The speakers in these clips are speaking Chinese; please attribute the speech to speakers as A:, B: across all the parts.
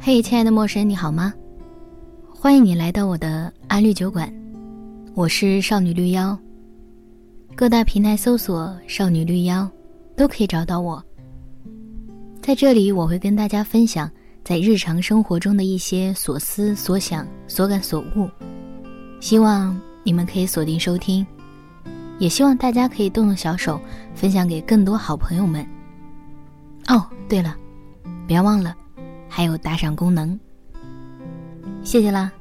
A: 嘿，亲爱的陌生人，你好吗？欢迎你来到我的安利酒馆，我是少女绿妖。各大平台搜索“少女绿妖”，都可以找到我。在这里，我会跟大家分享在日常生活中的一些所思所想、所感所悟，希望你们可以锁定收听，也希望大家可以动动小手，分享给更多好朋友们。哦，对了，别忘了。还有打赏功能，谢谢啦。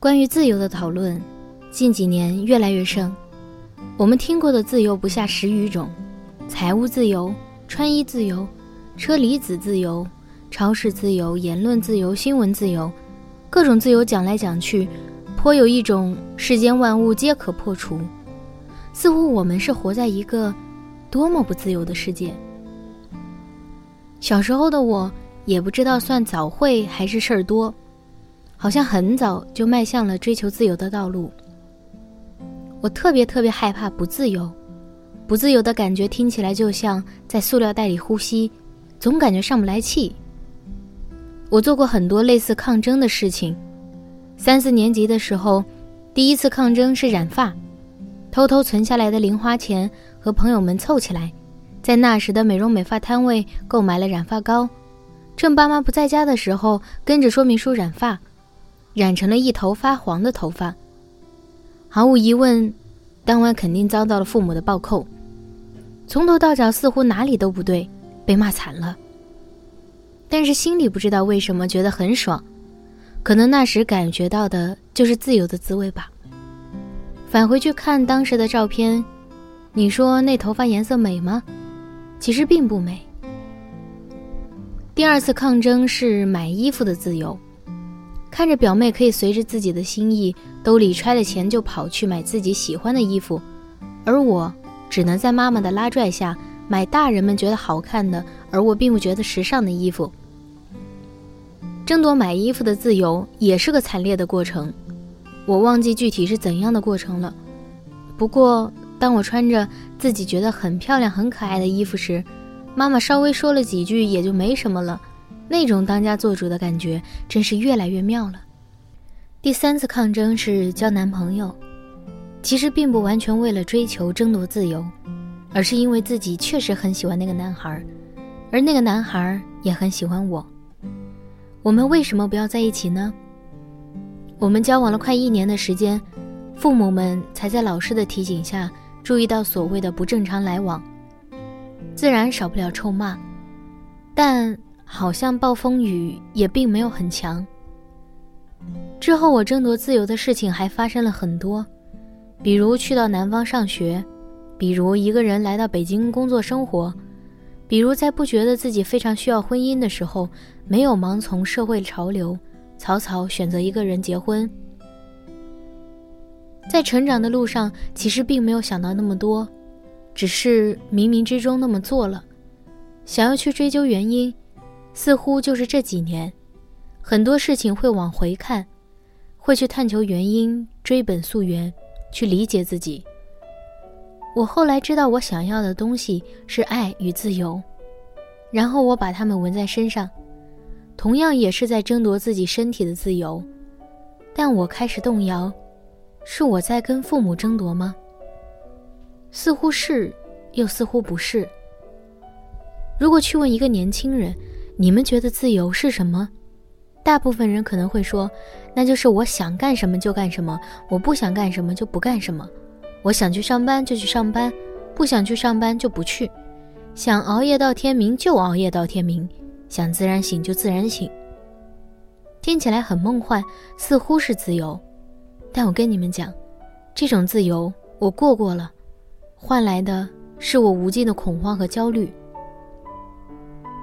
A: 关于自由的讨论，近几年越来越盛。我们听过的自由不下十余种：财务自由、穿衣自由、车厘子自由、超市自由、言论自由、新闻自由，各种自由讲来讲去，颇有一种世间万物皆可破除。似乎我们是活在一个多么不自由的世界。小时候的我也不知道算早会还是事儿多。好像很早就迈向了追求自由的道路。我特别特别害怕不自由，不自由的感觉听起来就像在塑料袋里呼吸，总感觉上不来气。我做过很多类似抗争的事情。三四年级的时候，第一次抗争是染发，偷偷存下来的零花钱和朋友们凑起来，在那时的美容美发摊位购买了染发膏，趁爸妈不在家的时候，跟着说明书染发。染成了一头发黄的头发，毫无疑问，当晚肯定遭到了父母的暴扣，从头到脚似乎哪里都不对，被骂惨了。但是心里不知道为什么觉得很爽，可能那时感觉到的就是自由的滋味吧。返回去看当时的照片，你说那头发颜色美吗？其实并不美。第二次抗争是买衣服的自由。看着表妹可以随着自己的心意，兜里揣了钱就跑去买自己喜欢的衣服，而我只能在妈妈的拉拽下买大人们觉得好看的，而我并不觉得时尚的衣服。争夺买衣服的自由也是个惨烈的过程，我忘记具体是怎样的过程了。不过，当我穿着自己觉得很漂亮、很可爱的衣服时，妈妈稍微说了几句，也就没什么了。那种当家做主的感觉真是越来越妙了。第三次抗争是交男朋友，其实并不完全为了追求争夺自由，而是因为自己确实很喜欢那个男孩，而那个男孩也很喜欢我。我们为什么不要在一起呢？我们交往了快一年的时间，父母们才在老师的提醒下注意到所谓的不正常来往，自然少不了臭骂，但。好像暴风雨也并没有很强。之后我争夺自由的事情还发生了很多，比如去到南方上学，比如一个人来到北京工作生活，比如在不觉得自己非常需要婚姻的时候，没有盲从社会潮流，草草选择一个人结婚。在成长的路上，其实并没有想到那么多，只是冥冥之中那么做了，想要去追究原因。似乎就是这几年，很多事情会往回看，会去探求原因，追本溯源，去理解自己。我后来知道，我想要的东西是爱与自由，然后我把它们纹在身上，同样也是在争夺自己身体的自由。但我开始动摇，是我在跟父母争夺吗？似乎是，又似乎不是。如果去问一个年轻人，你们觉得自由是什么？大部分人可能会说，那就是我想干什么就干什么，我不想干什么就不干什么。我想去上班就去上班，不想去上班就不去。想熬夜到天明就熬夜到天明，想自然醒就自然醒。听起来很梦幻，似乎是自由，但我跟你们讲，这种自由我过过了，换来的是我无尽的恐慌和焦虑。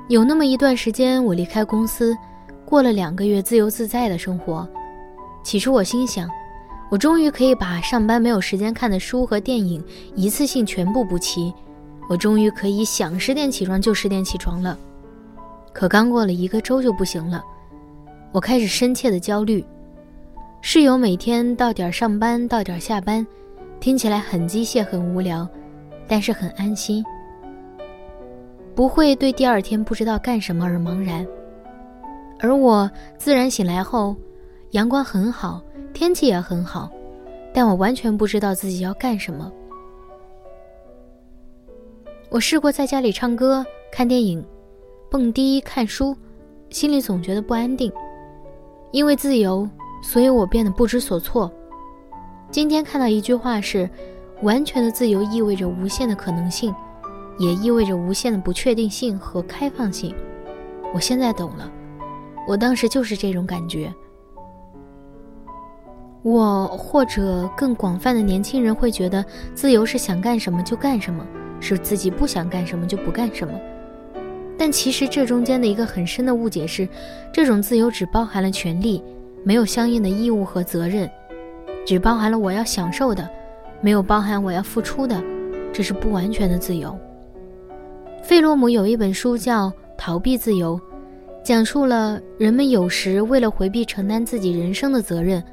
A: 有那么一段时间，我离开公司，过了两个月自由自在的生活，起初我心想，我终于可以把上班没有时间看的书和电影一次性全部补齐，我终于可以想十点起床就十点起床了。可刚过了一个周就不行了，我开始深切的焦虑。室友每天到点上班，到点下班，听起来很机械、很无聊，但是很安心，不会对第二天不知道干什么而茫然。而我自然醒来后。阳光很好，天气也很好，但我完全不知道自己要干什么。我试过在家里唱歌、看电影、蹦迪、看书，心里总觉得不安定。因为自由，所以我变得不知所措。今天看到一句话是：完全的自由意味着无限的可能性，也意味着无限的不确定性和开放性。我现在懂了，我当时就是这种感觉。我或者更广泛的年轻人会觉得，自由是想干什么就干什么，是自己不想干什么就不干什么。但其实这中间的一个很深的误解是，这种自由只包含了权利，没有相应的义务和责任，只包含了我要享受的，没有包含我要付出的，这是不完全的自由。费洛姆有一本书叫《逃避自由》，讲述了人们有时为了回避承担自己人生的责任。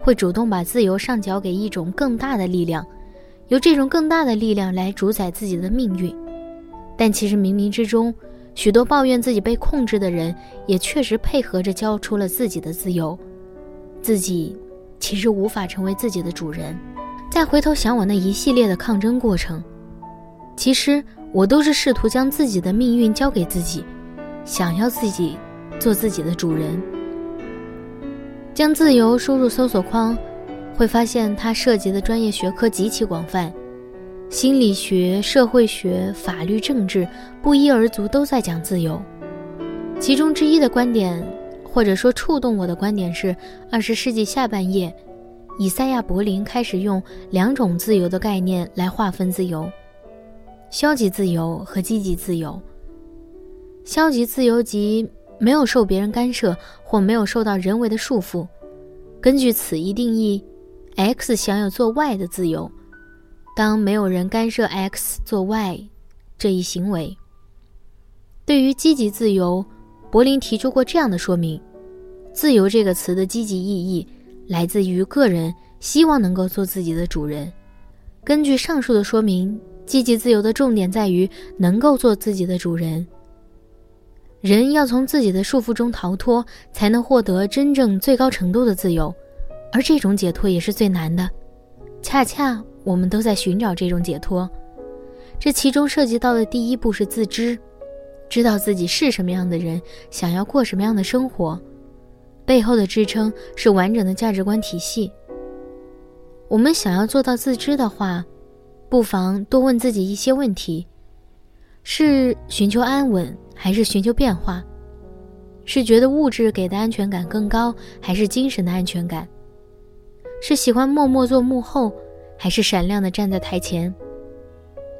A: 会主动把自由上缴给一种更大的力量，由这种更大的力量来主宰自己的命运。但其实冥冥之中，许多抱怨自己被控制的人，也确实配合着交出了自己的自由。自己其实无法成为自己的主人。再回头想我那一系列的抗争过程，其实我都是试图将自己的命运交给自己，想要自己做自己的主人。将自由输入搜索框，会发现它涉及的专业学科极其广泛，心理学、社会学、法律、政治不一而足，都在讲自由。其中之一的观点，或者说触动我的观点是：二十世纪下半叶，以赛亚·柏林开始用两种自由的概念来划分自由：消极自由和积极自由。消极自由即。没有受别人干涉或没有受到人为的束缚，根据此一定义，X 享有做 Y 的自由。当没有人干涉 X 做 Y 这一行为，对于积极自由，柏林提出过这样的说明：自由这个词的积极意义来自于个人希望能够做自己的主人。根据上述的说明，积极自由的重点在于能够做自己的主人。人要从自己的束缚中逃脱，才能获得真正最高程度的自由，而这种解脱也是最难的。恰恰我们都在寻找这种解脱，这其中涉及到的第一步是自知，知道自己是什么样的人，想要过什么样的生活，背后的支撑是完整的价值观体系。我们想要做到自知的话，不妨多问自己一些问题：是寻求安稳？还是寻求变化，是觉得物质给的安全感更高，还是精神的安全感？是喜欢默默做幕后，还是闪亮的站在台前？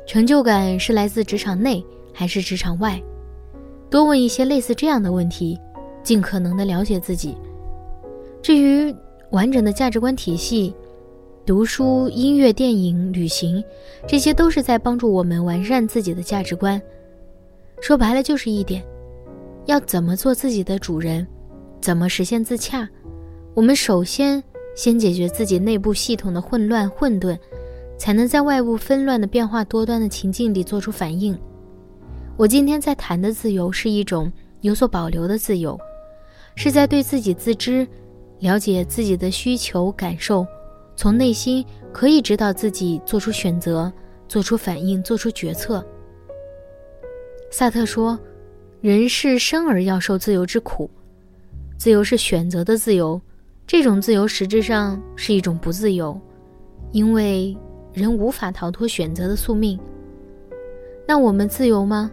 A: 成就感是来自职场内还是职场外？多问一些类似这样的问题，尽可能的了解自己。至于完整的价值观体系，读书、音乐、电影、旅行，这些都是在帮助我们完善自己的价值观。说白了就是一点：要怎么做自己的主人，怎么实现自洽。我们首先先解决自己内部系统的混乱混沌，才能在外部纷乱的变化多端的情境里做出反应。我今天在谈的自由，是一种有所保留的自由，是在对自己自知、了解自己的需求感受，从内心可以指导自己做出选择、做出反应、做出决策。萨特说：“人是生而要受自由之苦，自由是选择的自由，这种自由实质上是一种不自由，因为人无法逃脱选择的宿命。那我们自由吗？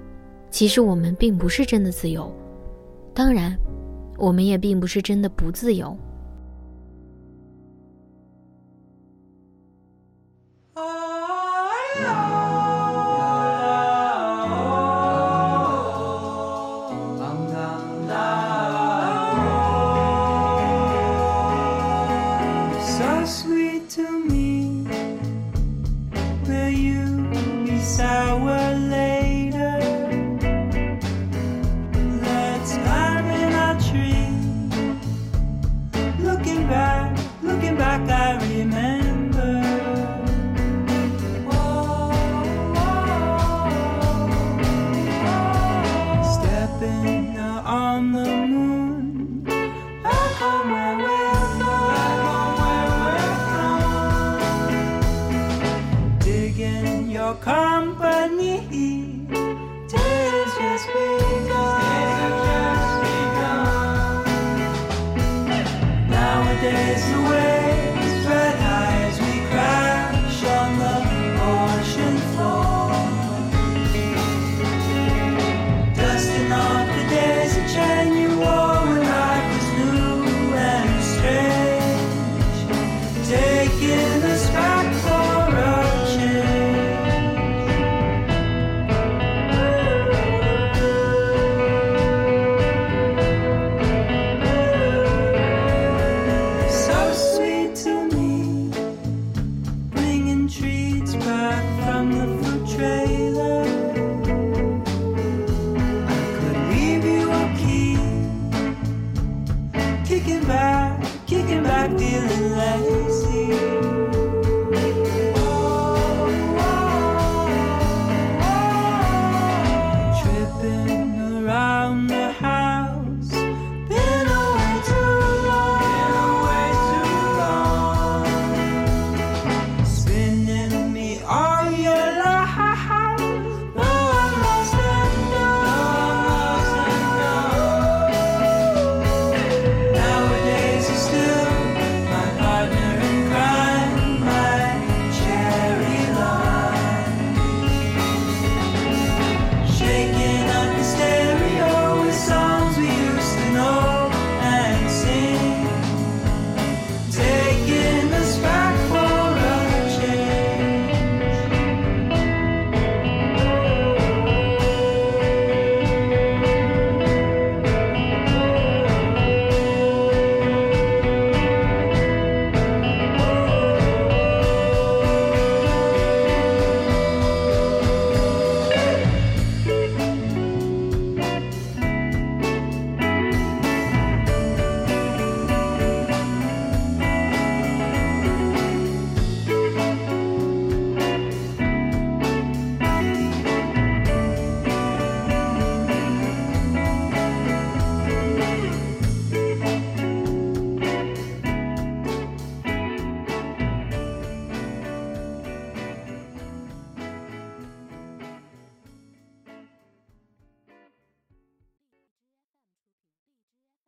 A: 其实我们并不是真的自由，当然，我们也并不是真的不自由。”
B: days away.